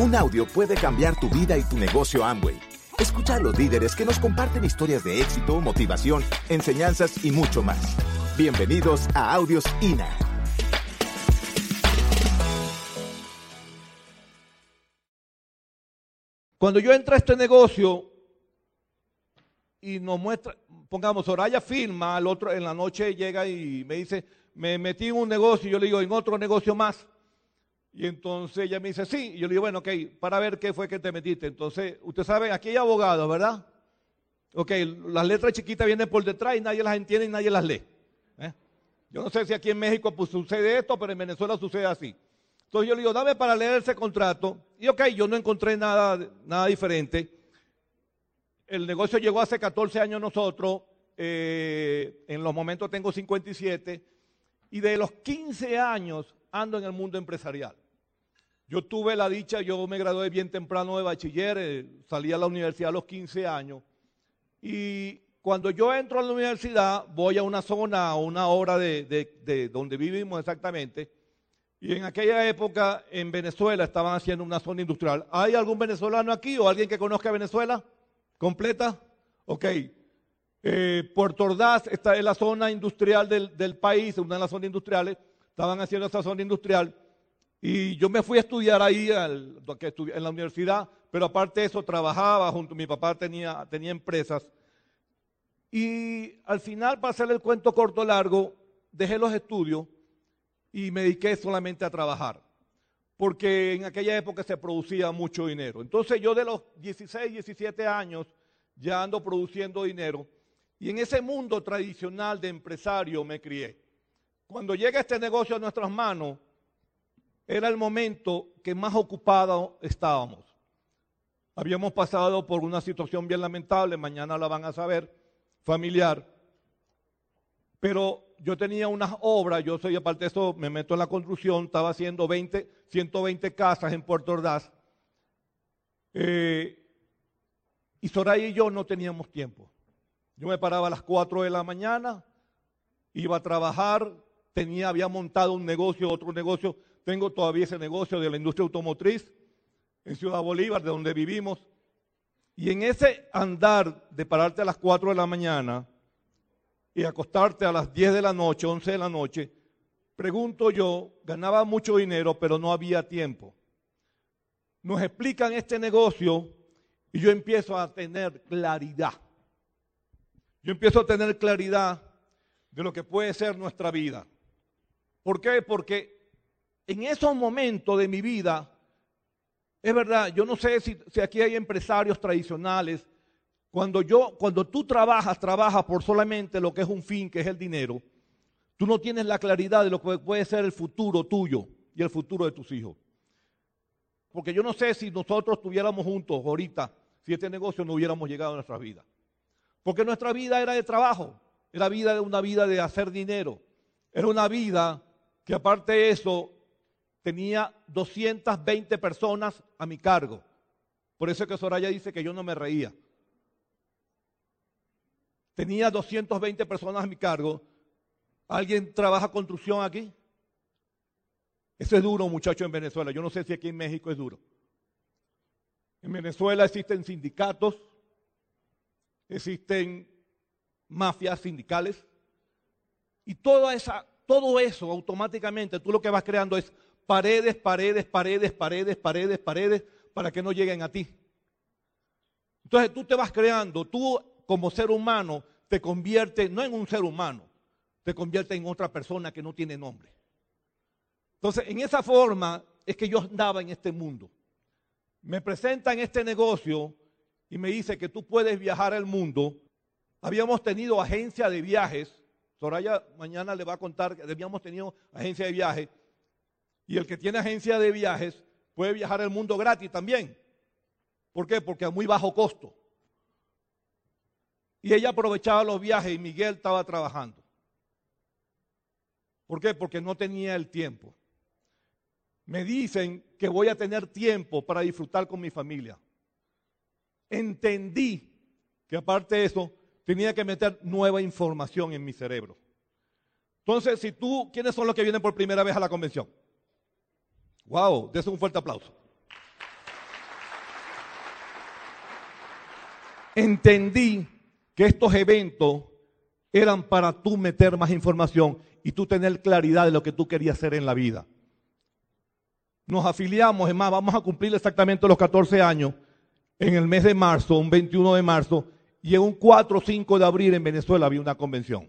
Un audio puede cambiar tu vida y tu negocio Amway. Escucha a los líderes que nos comparten historias de éxito, motivación, enseñanzas y mucho más. Bienvenidos a Audios INA. Cuando yo entro a este negocio y nos muestra, pongamos, Soraya firma, al otro en la noche llega y me dice, me metí en un negocio, y yo le digo, en otro negocio más. Y entonces ella me dice, sí. Y yo le digo, bueno, ok, para ver qué fue que te metiste. Entonces, usted sabe, aquí hay abogados, ¿verdad? Ok, las letras chiquitas vienen por detrás y nadie las entiende y nadie las lee. ¿eh? Yo no sé si aquí en México pues, sucede esto, pero en Venezuela sucede así. Entonces yo le digo, dame para leer ese contrato. Y ok, yo no encontré nada, nada diferente. El negocio llegó hace 14 años nosotros. Eh, en los momentos tengo 57. Y de los 15 años ando en el mundo empresarial. Yo tuve la dicha, yo me gradué bien temprano de bachiller, eh, salí a la universidad a los 15 años. Y cuando yo entro a la universidad, voy a una zona, a una hora de, de donde vivimos exactamente y en aquella época en Venezuela estaban haciendo una zona industrial. ¿Hay algún venezolano aquí o alguien que conozca Venezuela? ¿Completa? Ok. Eh, Puerto Ordaz está en la zona industrial del, país, una de las zonas industriales. Estaban haciendo esa zona industrial. Y yo me fui a estudiar ahí en la universidad, pero aparte de eso trabajaba junto, mi papá tenía, tenía empresas. Y al final, para hacer el cuento corto largo, dejé los estudios y me dediqué solamente a trabajar, porque en aquella época se producía mucho dinero. Entonces yo de los 16, 17 años ya ando produciendo dinero y en ese mundo tradicional de empresario me crié. Cuando llega este negocio a nuestras manos, era el momento que más ocupados estábamos. Habíamos pasado por una situación bien lamentable, mañana la van a saber, familiar, pero yo tenía unas obras, yo soy aparte de eso, me meto en la construcción, estaba haciendo 20, 120 casas en Puerto Ordaz. Eh, y Soraya y yo no teníamos tiempo. Yo me paraba a las 4 de la mañana, iba a trabajar, tenía, había montado un negocio, otro negocio, tengo todavía ese negocio de la industria automotriz en Ciudad Bolívar, de donde vivimos. Y en ese andar de pararte a las 4 de la mañana, y acostarte a las 10 de la noche, 11 de la noche, pregunto yo, ganaba mucho dinero, pero no había tiempo. Nos explican este negocio y yo empiezo a tener claridad. Yo empiezo a tener claridad de lo que puede ser nuestra vida. ¿Por qué? Porque en esos momentos de mi vida, es verdad, yo no sé si, aquí hay empresarios tradicionales cuando yo, cuando tú trabajas, trabajas por solamente lo que es un fin, que es el dinero, tú no tienes la claridad de lo que puede ser el futuro tuyo y el futuro de tus hijos. Porque yo no sé si nosotros estuviéramos juntos ahorita, si este negocio no hubiéramos llegado a nuestra vida. Porque nuestra vida era de trabajo, era vida una vida de hacer dinero. Era una vida que aparte de eso tenía 220 personas a mi cargo. Por eso es que Soraya dice que yo no me reía. Tenía 220 personas a mi cargo. ¿Alguien trabaja construcción aquí? Eso es duro, muchachos, en Venezuela. Yo no sé si aquí en México es duro. En Venezuela existen sindicatos, existen mafias sindicales y toda esa, todo eso automáticamente tú lo que vas creando es paredes, paredes, paredes, paredes, paredes, paredes para que no lleguen a ti. Entonces tú te vas creando, tú como ser humano te convierte no en un ser humano, te convierte en otra persona que no tiene nombre. Entonces, en esa forma es que yo andaba en este mundo. Me presentan este negocio y me dice que tú puedes viajar al mundo. Habíamos tenido agencia de viajes. Soraya mañana le va a contar que habíamos tenido agencia de viajes. Y el que tiene agencia de viajes puede viajar al mundo gratis también. ¿Por qué? Porque a muy bajo costo. Y ella aprovechaba los viajes y Miguel estaba trabajando. ¿Por qué? Porque no tenía el tiempo. Me dicen que voy a tener tiempo para disfrutar con mi familia. Entendí que aparte de eso, tenía que meter nueva información en mi cerebro. Entonces, si tú, ¿quiénes son los que vienen por primera vez a la convención? Wow, des un fuerte aplauso. Entendí que estos eventos eran para tú meter más información y tú tener claridad de lo que tú querías hacer en la vida. Nos afiliamos, es más, vamos a cumplir exactamente los 14 años en el mes de marzo, un 21 de marzo, y en un 4 o 5 de abril en Venezuela había una convención.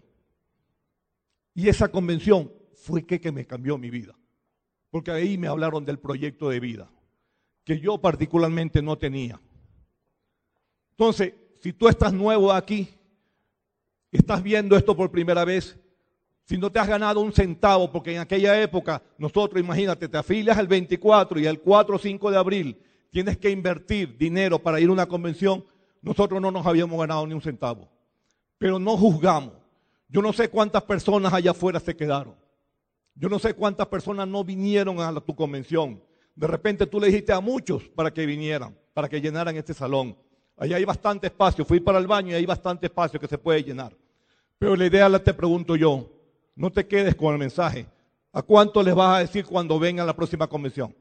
Y esa convención fue que, que me cambió mi vida porque ahí me hablaron del proyecto de vida, que yo particularmente no tenía. Entonces, si tú estás nuevo aquí, estás viendo esto por primera vez, si no te has ganado un centavo, porque en aquella época nosotros, imagínate, te afilias el 24 y el 4 o 5 de abril tienes que invertir dinero para ir a una convención, nosotros no nos habíamos ganado ni un centavo. Pero no juzgamos. Yo no sé cuántas personas allá afuera se quedaron. Yo no sé cuántas personas no vinieron a tu convención. De repente tú le dijiste a muchos para que vinieran, para que llenaran este salón. Allá hay bastante espacio. Fui para el baño y hay bastante espacio que se puede llenar. Pero la idea la te pregunto yo. No te quedes con el mensaje. ¿A cuánto les vas a decir cuando vengan a la próxima convención?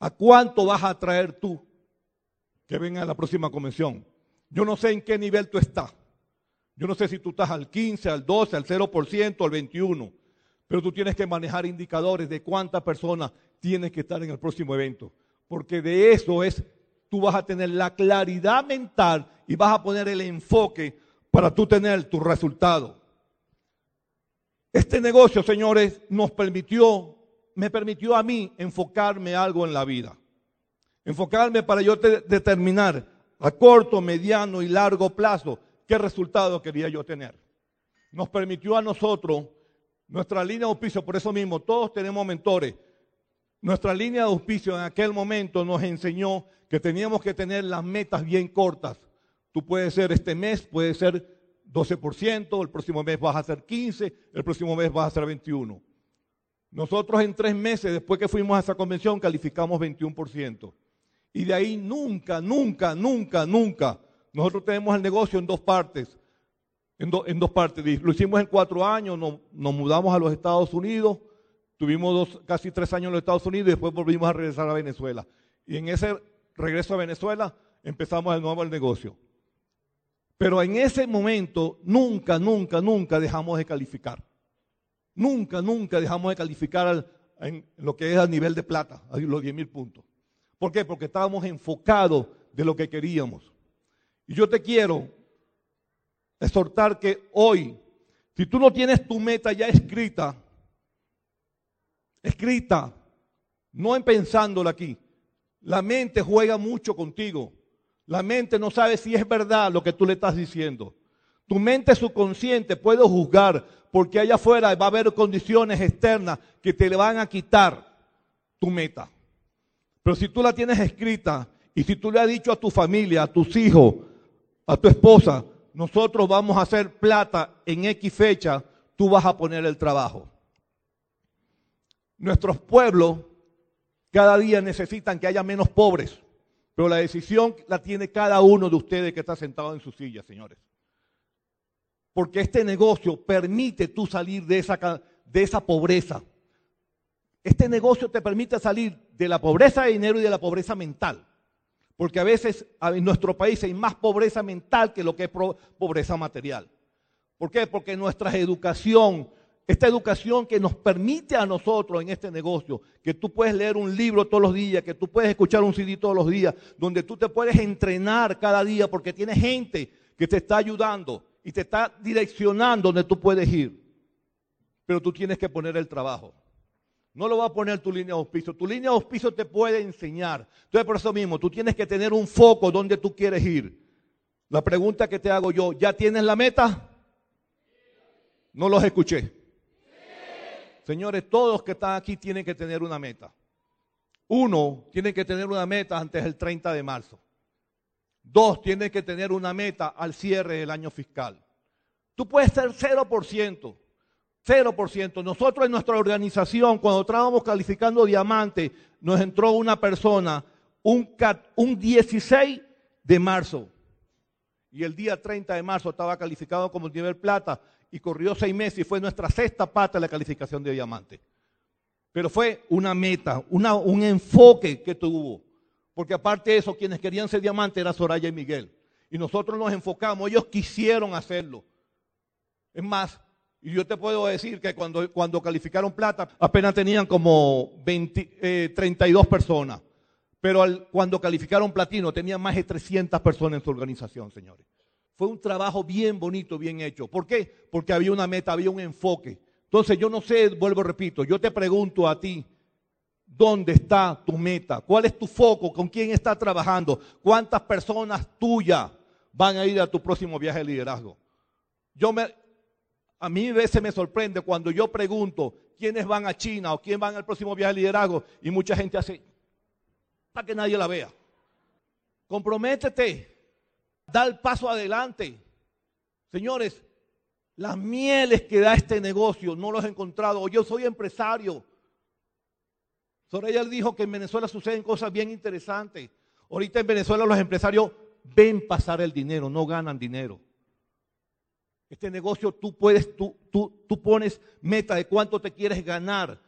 ¿A cuánto vas a traer tú que venga a la próxima convención? Yo no sé en qué nivel tú estás. Yo no sé si tú estás al 15, al 12, al 0%, al 21%. Pero tú tienes que manejar indicadores de cuántas personas tienes que estar en el próximo evento. Porque de eso es, tú vas a tener la claridad mental y vas a poner el enfoque para tú tener tu resultado. Este negocio, señores, nos permitió, me permitió a mí enfocarme algo en la vida. Enfocarme para yo determinar a corto, mediano y largo plazo qué resultado quería yo tener. Nos permitió a nosotros, nuestra línea de auspicio, por eso mismo, todos tenemos mentores. Nuestra línea de auspicio en aquel momento nos enseñó que teníamos que tener las metas bien cortas. Tú puedes ser este mes, puede ser 12%, el próximo mes vas a hacer 15%, el próximo mes vas a hacer 21%. Nosotros en tres meses, después que fuimos a esa convención, calificamos 21%. Y de ahí nunca, nunca, nunca, nunca. Nosotros tenemos el negocio en dos partes. En, dos partes. Lo hicimos en cuatro años, nos, mudamos a los Estados Unidos, tuvimos dos, casi tres años en los Estados Unidos y después volvimos a regresar a Venezuela. Y en ese regreso a Venezuela empezamos de nuevo el negocio. Pero en ese momento nunca, nunca, nunca dejamos de calificar. Nunca, nunca dejamos de calificar en lo que es a nivel de plata, los 10 mil puntos. ¿Por qué? Porque estábamos enfocados de lo que queríamos. Y yo te quiero exhortar que hoy, si tú no tienes tu meta ya escrita, escrita, no en pensándola aquí, la mente juega mucho contigo. La mente no sabe si es verdad lo que tú le estás diciendo. Tu mente subconsciente puede juzgar porque allá afuera va a haber condiciones externas que te le van a quitar tu meta. Pero si tú la tienes escrita y si tú le has dicho a tu familia, a tus hijos, a tu esposa, nosotros vamos a hacer plata en X fecha, tú vas a poner el trabajo. Nuestros pueblos cada día necesitan que haya menos pobres. Pero la decisión la tiene cada uno de ustedes que está sentado en su silla, señores. Porque este negocio permite tú salir de esa, de esa pobreza. Este negocio te permite salir de la pobreza de dinero y de la pobreza mental. Porque a veces en nuestro país hay más pobreza mental que lo que es pobreza material. ¿Por qué? Porque nuestra educación, esta educación que nos permite a nosotros en este negocio, que tú puedes leer un libro todos los días, que tú puedes escuchar un CD todos los días, donde tú te puedes entrenar cada día porque tienes gente que te está ayudando y te está direccionando donde tú puedes ir. Pero tú tienes que poner el trabajo. No lo va a poner tu línea de auspicio. Tu línea de auspicio te puede enseñar. Entonces, por eso mismo, tú tienes que tener un foco donde tú quieres ir. La pregunta que te hago yo, ¿ya tienes la meta? No los escuché. Señores, todos que están aquí tienen que tener una meta. Uno, tiene que tener una meta antes del 30 de marzo. Dos, tiene que tener una meta al cierre del año fiscal. Tú puedes ser 0%, 0%. Nosotros en nuestra organización, cuando estábamos calificando diamante, nos entró una persona un, un 16 de marzo. Y el día 30 de marzo estaba calificado como nivel plata y corrió seis meses y fue nuestra sexta pata de la calificación de diamante. Pero fue una meta, una, un enfoque que tuvo. Porque aparte de eso, quienes querían ser diamantes era Soraya y Miguel. Y nosotros nos enfocamos, ellos quisieron hacerlo. Es más, y yo te puedo decir que cuando, cuando calificaron plata, apenas tenían como 20, 32 eh, personas. Pero cuando calificaron platino, tenían más de 300 personas en su organización, señores. Fue un trabajo bien bonito, bien hecho. ¿Por qué? Porque había una meta, había un enfoque. Entonces yo no sé, vuelvo, repito, yo te pregunto a ti, ¿dónde está tu meta? ¿Cuál es tu foco? ¿Con quién estás trabajando? ¿Cuántas personas tuyas van a ir a tu próximo viaje de liderazgo? Yo me, a mí a veces me sorprende cuando yo pregunto quiénes van a China o quién van al próximo viaje de liderazgo y mucha gente hace para que nadie la vea. Comprométete, da el paso adelante. Señores, las mieles que da este negocio no los he encontrado. Yo soy empresario. Soraya dijo que en Venezuela suceden cosas bien interesantes. Ahorita en Venezuela los empresarios ven pasar el dinero, no ganan dinero. Este negocio tú puedes, tú, tú, tú pones meta de cuánto te quieres ganar.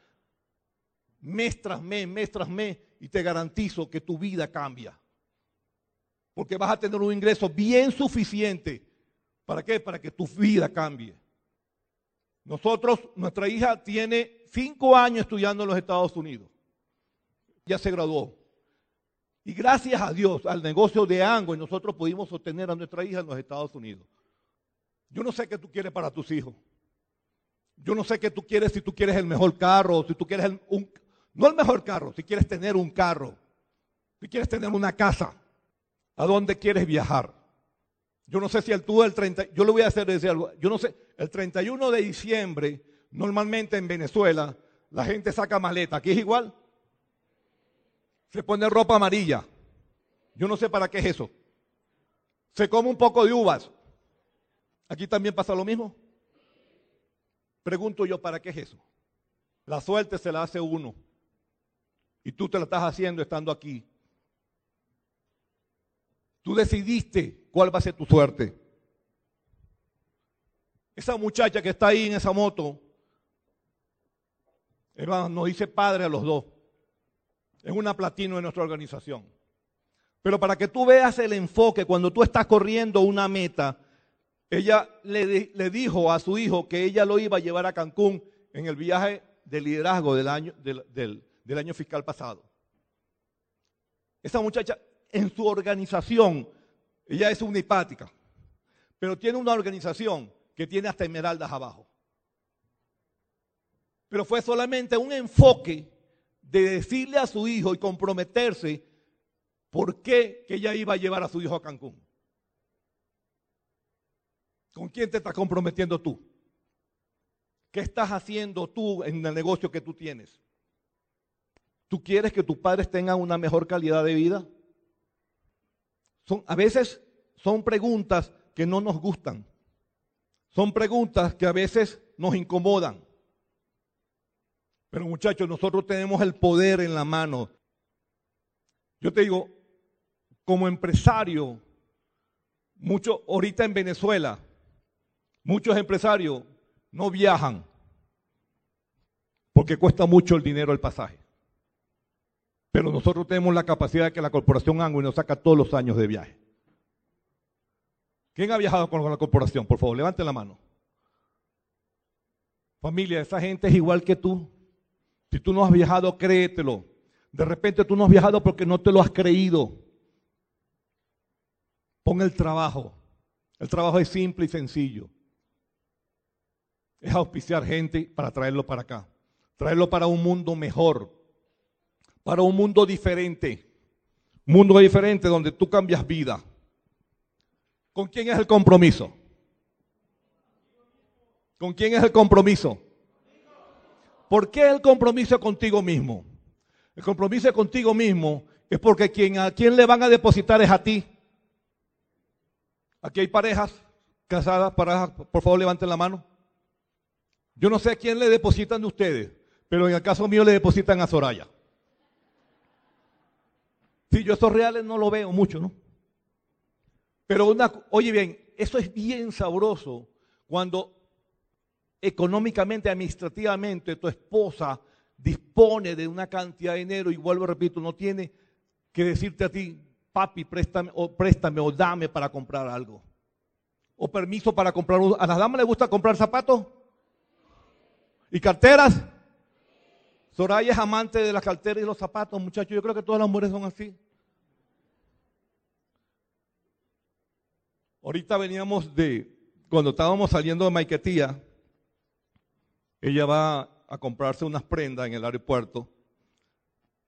Mes tras mes, mes tras mes, y te garantizo que tu vida cambia. Porque vas a tener un ingreso bien suficiente. ¿Para qué? Para que tu vida cambie. Nosotros, nuestra hija tiene cinco años estudiando en los Estados Unidos. Ya se graduó. Y gracias a Dios, al negocio de Ango, nosotros pudimos sostener a nuestra hija en los Estados Unidos. Yo no sé qué tú quieres para tus hijos. Yo no sé qué tú quieres si tú quieres el mejor carro, si tú quieres un, no el mejor carro, si quieres tener un carro, si quieres tener una casa, ¿a dónde quieres viajar? Yo no sé si el tú el 30, yo le voy a hacer decir algo, yo no sé, el 31 de diciembre, normalmente en Venezuela, la gente saca maleta, aquí es igual. Se pone ropa amarilla. Yo no sé para qué es eso. Se come un poco de uvas. ¿Aquí también pasa lo mismo? Pregunto yo, ¿para qué es eso? La suerte se la hace uno. Y tú te la estás haciendo estando aquí. Tú decidiste cuál va a ser tu suerte. Esa muchacha que está ahí en esa moto, hermano, nos dice padre a los dos. Es una platino de nuestra organización. Pero para que tú veas el enfoque, cuando tú estás corriendo una meta, ella le, dijo a su hijo que ella lo iba a llevar a Cancún en el viaje de liderazgo del año, fiscal pasado. Esa muchacha en su organización, ella es una hipática, pero tiene una organización que tiene hasta esmeraldas abajo. Pero fue solamente un enfoque de decirle a su hijo y comprometerse por qué que ella iba a llevar a su hijo a Cancún. ¿Con quién te estás comprometiendo tú? ¿Qué estás haciendo tú en el negocio que tú tienes? ¿Tú quieres que tus padres tengan una mejor calidad de vida? Son, a veces son preguntas que no nos gustan. Son preguntas que a veces nos incomodan. Pero muchachos, nosotros tenemos el poder en la mano. Yo te digo, como empresario, mucho ahorita en Venezuela, Muchos empresarios no viajan porque cuesta mucho el dinero el pasaje. Pero nosotros tenemos la capacidad de que la corporación Angui nos saca todos los años de viaje. ¿Quién ha viajado con la corporación? Por favor, levante la mano. Familia, esa gente es igual que tú. Si tú no has viajado, créetelo. De repente tú no has viajado porque no te lo has creído. Pon el trabajo. El trabajo es simple y sencillo es auspiciar gente para traerlo para acá. Traerlo para un mundo mejor, para un mundo diferente. Un mundo diferente donde tú cambias vida. ¿Con quién es el compromiso? ¿Con quién es el compromiso? ¿Por qué el compromiso contigo mismo? El compromiso contigo mismo es porque quien, a quien le van a depositar es a ti. Aquí hay parejas casadas, parejas, por favor levanten la mano. Yo no sé a quién le depositan de ustedes, pero en el caso mío le depositan a Soraya. Sí, yo esos reales no lo veo mucho, ¿no? Pero una, oye bien, eso es bien sabroso cuando económicamente, administrativamente, tu esposa dispone de una cantidad de dinero y vuelvo, repito, no tiene que decirte a ti, papi, préstame o, préstame o dame para comprar algo. O permiso para comprar. ¿A las damas les gusta comprar zapatos? ¿Y carteras? Soraya es amante de las carteras y los zapatos, muchachos. Yo creo que todas las mujeres son así. Ahorita veníamos de, cuando estábamos saliendo de Maiquetía, ella va a comprarse unas prendas en el aeropuerto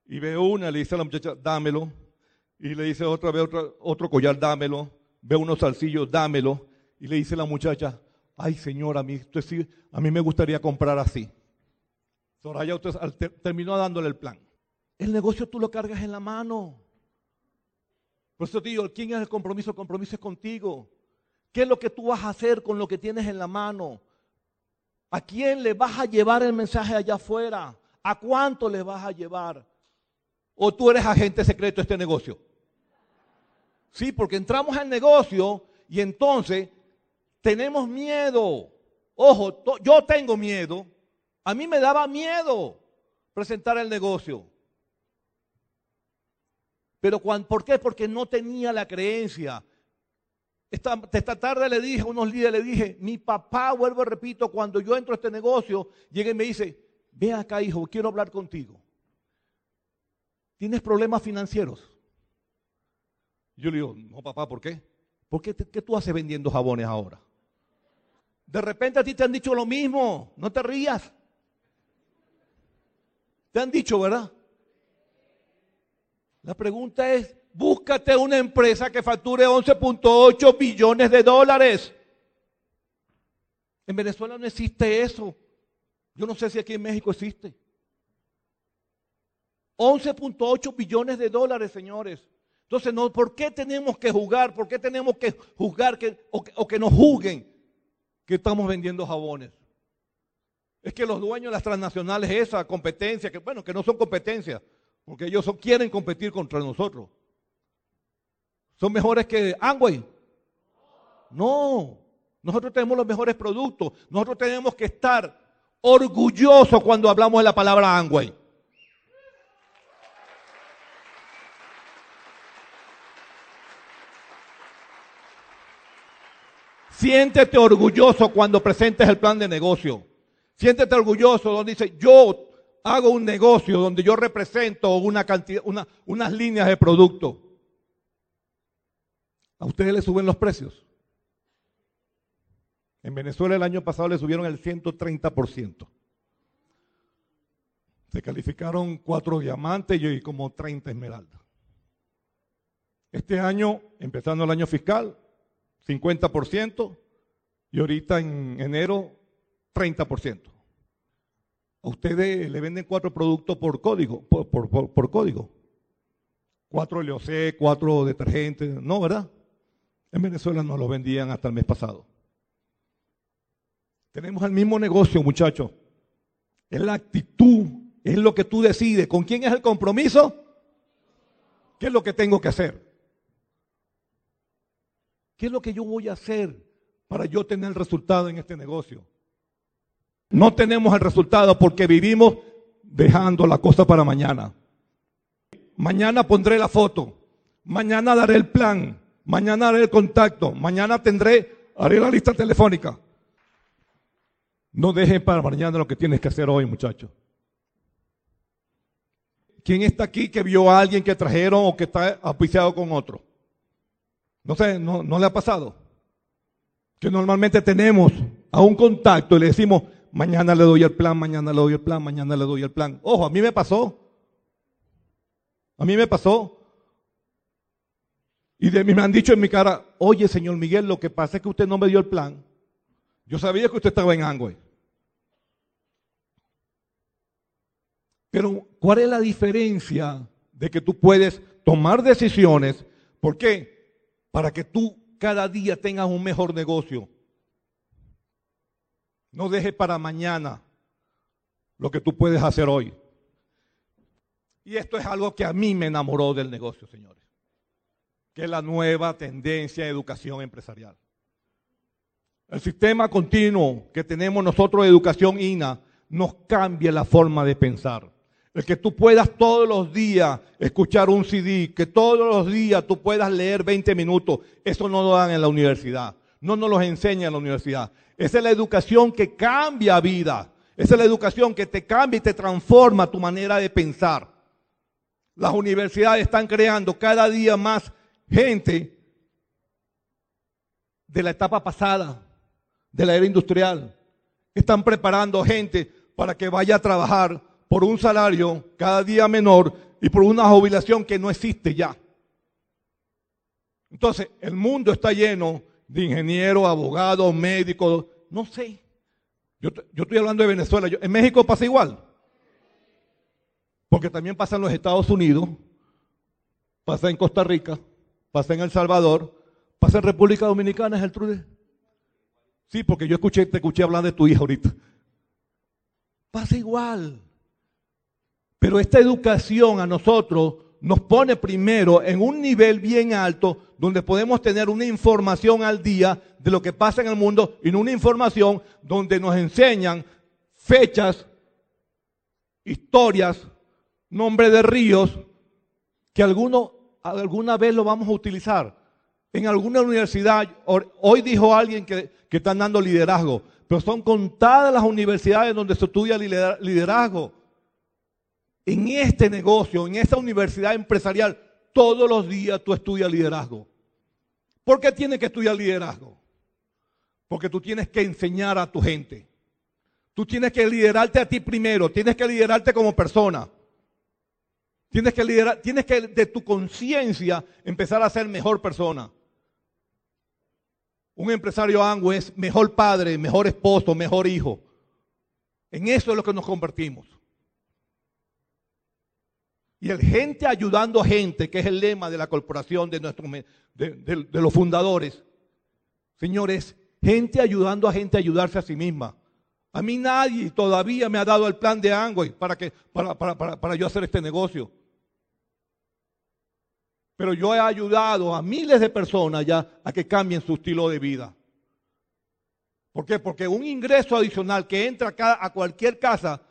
y ve una, le dice a la muchacha, dámelo. Y le dice otra vez otro, otro collar, dámelo. Ve unos salsillos, dámelo. Y le dice la muchacha, ay señora, a mí, a mí me gustaría comprar así. Soraya usted, terminó dándole el plan. El negocio tú lo cargas en la mano. Por eso te digo, ¿quién es el compromiso? El compromiso es contigo. ¿Qué es lo que tú vas a hacer con lo que tienes en la mano? ¿A quién le vas a llevar el mensaje allá afuera? ¿A cuánto le vas a llevar? ¿O tú eres agente secreto de este negocio? Sí, porque entramos al negocio y entonces tenemos miedo. Ojo, yo tengo miedo. A mí me daba miedo presentar el negocio. Pero ¿por qué? Porque no tenía la creencia. Esta, tarde le dije a unos líderes, le dije, mi papá, vuelvo y repito, cuando yo entro a este negocio, llega y me dice, ve acá hijo, quiero hablar contigo. ¿Tienes problemas financieros? Yo le digo, no papá, ¿por qué? ¿Por qué, qué tú haces vendiendo jabones ahora? De repente a ti te han dicho lo mismo, no te rías. Te han dicho, ¿verdad? La pregunta es, búscate una empresa que facture 11.8 billones de dólares. En Venezuela no existe eso. Yo no sé si aquí en México existe. 11.8 billones de dólares, señores. Entonces, no, ¿por qué tenemos que jugar? ¿Por qué tenemos que juzgar que, o, o que nos juzguen que estamos vendiendo jabones? Es que los dueños de las transnacionales, esa competencia, que bueno, que no son competencias, porque ellos quieren competir contra nosotros. ¿Son mejores que Amway? No. Nosotros tenemos los mejores productos. Nosotros tenemos que estar orgullosos cuando hablamos de la palabra Amway. Siéntete orgulloso cuando presentes el plan de negocio. Siéntete orgulloso donde dice, yo hago un negocio donde yo represento una cantidad, unas líneas de producto. ¿A ustedes les suben los precios? En Venezuela el año pasado le subieron el 130%. Se calificaron cuatro diamantes y como 30 esmeraldas. Este año, empezando el año fiscal, 50% y ahorita en enero 30%. A ustedes le venden cuatro productos por código, por, código. Cuatro LOC, cuatro detergentes, no, ¿verdad? En Venezuela no lo vendían hasta el mes pasado. Tenemos el mismo negocio, muchachos. Es la actitud, es lo que tú decides. ¿Con quién es el compromiso? ¿Qué es lo que tengo que hacer? ¿Qué es lo que yo voy a hacer para yo tener el resultado en este negocio? No tenemos el resultado porque vivimos dejando la cosa para mañana. Mañana pondré la foto. Mañana daré el plan. Mañana haré el contacto. Mañana tendré, haré la lista telefónica. No dejen para mañana lo que tienes que hacer hoy, muchachos. ¿Quién está aquí que vio a alguien que trajeron o que está auspiciado con otro? No sé, no, no le ha pasado. Que normalmente tenemos a un contacto y le decimos, Mañana le doy el plan, mañana le doy el plan, mañana le doy el plan. Ojo, a mí me pasó. A mí me pasó. Y de mí me han dicho en mi cara, oye, señor Miguel, lo que pasa es que usted no me dio el plan. Yo sabía que usted estaba en Angüe. Pero, ¿cuál es la diferencia de que tú puedes tomar decisiones? ¿Por qué? Para que tú cada día tengas un mejor negocio. No dejes para mañana lo que tú puedes hacer hoy. Y esto es algo que a mí me enamoró del negocio, señores. Que es la nueva tendencia de educación empresarial. El sistema continuo que tenemos nosotros de educación INA nos cambia la forma de pensar. El que tú puedas todos los días escuchar un CD, que todos los días tú puedas leer 20 minutos, eso no lo dan en la universidad. No nos los enseña en la universidad. Esa es la educación que cambia vida. Esa es la educación que te cambia y te transforma tu manera de pensar. Las universidades están creando cada día más gente de la etapa pasada, de la era industrial. Están preparando gente para que vaya a trabajar por un salario cada día menor y por una jubilación que no existe ya. Entonces, el mundo está lleno de ingenieros, abogados, médicos, no sé. Yo, estoy hablando de Venezuela. ¿En México pasa igual? Porque también pasa en los Estados Unidos, pasa en Costa Rica, pasa en El Salvador, pasa en República Dominicana, ¿es el trude? Sí, porque yo escuché, te escuché hablar de tu hija ahorita. Pasa igual. Pero esta educación a nosotros nos pone primero en un nivel bien alto donde podemos tener una información al día de lo que pasa en el mundo y no una información donde nos enseñan fechas, historias, nombre de ríos que alguna vez lo vamos a utilizar. En alguna universidad, hoy dijo alguien que, que están dando liderazgo, pero son contadas las universidades donde se estudia liderazgo en este negocio, en esta universidad empresarial, todos los días tú estudias liderazgo. ¿Por qué tienes que estudiar liderazgo? Porque tú tienes que enseñar a tu gente. Tú tienes que liderarte a ti primero, tienes que liderarte como persona. Tienes que liderar, tienes que de tu conciencia empezar a ser mejor persona. Un empresario ango es mejor padre, mejor esposo, mejor hijo. En eso es lo que nos convertimos. Y el gente ayudando a gente, que es el lema de la corporación de, nuestro, de, los fundadores. Señores, gente ayudando a gente a ayudarse a sí misma. A mí nadie todavía me ha dado el plan de Angway para, que, para, para, para yo hacer este negocio. Pero yo he ayudado a miles de personas ya a que cambien su estilo de vida. ¿Por qué? Porque un ingreso adicional que entra a cualquier casa,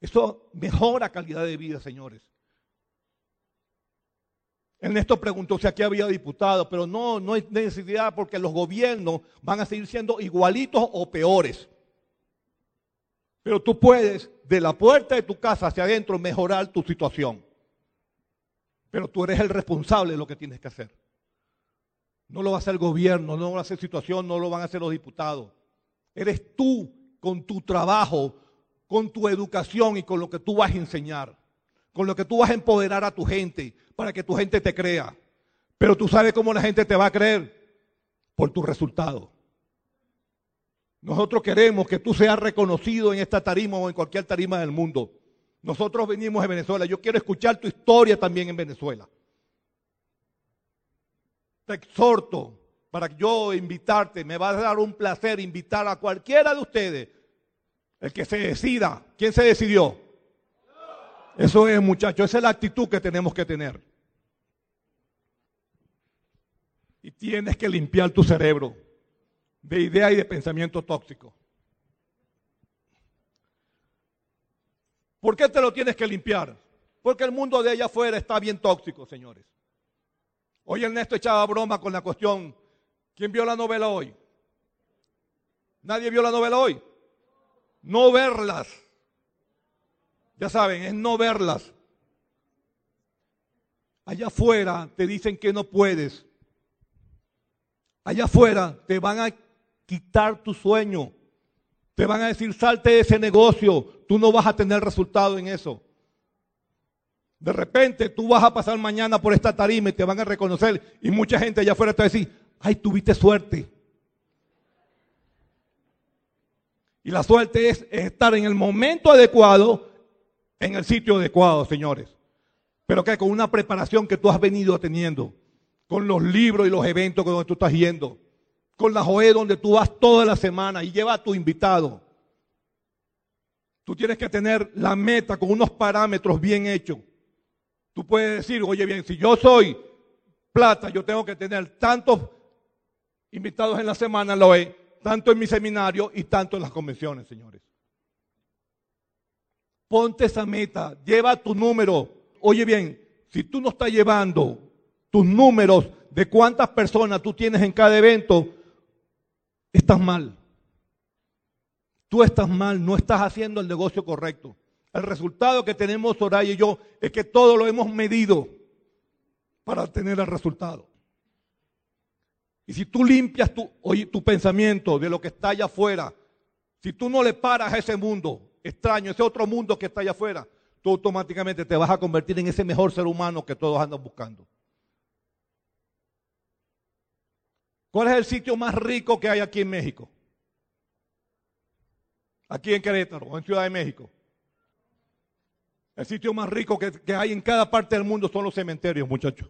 eso mejora calidad de vida, señores. Ernesto preguntó si aquí había diputados, pero no, no hay necesidad porque los gobiernos van a seguir siendo igualitos o peores. Pero tú puedes, de la puerta de tu casa hacia adentro, mejorar tu situación. Pero tú eres el responsable de lo que tienes que hacer. No lo va a hacer el gobierno, no lo va a hacer situación, no lo van a hacer los diputados. Eres tú con tu trabajo, con tu educación y con lo que tú vas a enseñar con lo que tú vas a empoderar a tu gente para que tu gente te crea. Pero tú sabes cómo la gente te va a creer por tu resultado. Nosotros queremos que tú seas reconocido en esta tarima o en cualquier tarima del mundo. Nosotros venimos de Venezuela. Yo quiero escuchar tu historia también en Venezuela. Te exhorto para yo invitarte. Me va a dar un placer invitar a cualquiera de ustedes. El que se decida. ¿Quién se decidió? Eso es, muchachos, esa es la actitud que tenemos que tener. Y tienes que limpiar tu cerebro de ideas y de pensamiento tóxico. ¿Por qué te lo tienes que limpiar? Porque el mundo de allá afuera está bien tóxico, señores. Hoy Ernesto echaba broma con la cuestión, ¿quién vio la novela hoy? ¿Nadie vio la novela hoy? No verlas ya saben, es no verlas. Allá afuera te dicen que no puedes. Allá afuera te van a quitar tu sueño. Te van a decir, salte de ese negocio. Tú no vas a tener resultado en eso. De repente tú vas a pasar mañana por esta tarima y te van a reconocer. Y mucha gente allá afuera te va a decir, ay, tuviste suerte. Y la suerte es estar en el momento adecuado en el sitio adecuado, señores. Pero que con una preparación que tú has venido teniendo, con los libros y los eventos donde tú estás yendo, con la JOE donde tú vas toda la semana y lleva a tu invitado. Tú tienes que tener la meta con unos parámetros bien hechos. Tú puedes decir, oye bien, si yo soy plata, yo tengo que tener tantos invitados en la semana la OE, tanto en mi seminario y tanto en las convenciones, señores. Ponte esa meta, lleva tu número. Oye bien, si tú no estás llevando tus números de cuántas personas tú tienes en cada evento, estás mal. Tú estás mal, no estás haciendo el negocio correcto. El resultado que tenemos Soraya y yo es que todo lo hemos medido para tener el resultado. Y si tú limpias tu, tu pensamiento de lo que está allá afuera, si tú no le paras a ese mundo extraño, ese otro mundo que está allá afuera, tú automáticamente te vas a convertir en ese mejor ser humano que todos andan buscando. ¿Cuál es el sitio más rico que hay aquí en México? Aquí en Querétaro en Ciudad de México. El sitio más rico que, hay en cada parte del mundo son los cementerios, muchachos.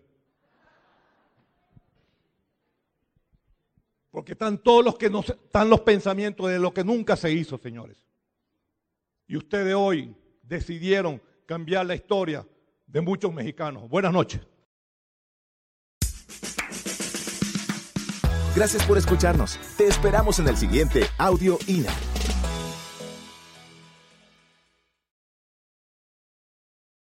Porque están todos los que no están los pensamientos de lo que nunca se hizo, señores. Y ustedes hoy decidieron cambiar la historia de muchos mexicanos. Buenas noches. Gracias por escucharnos. Te esperamos en el siguiente Audio INA.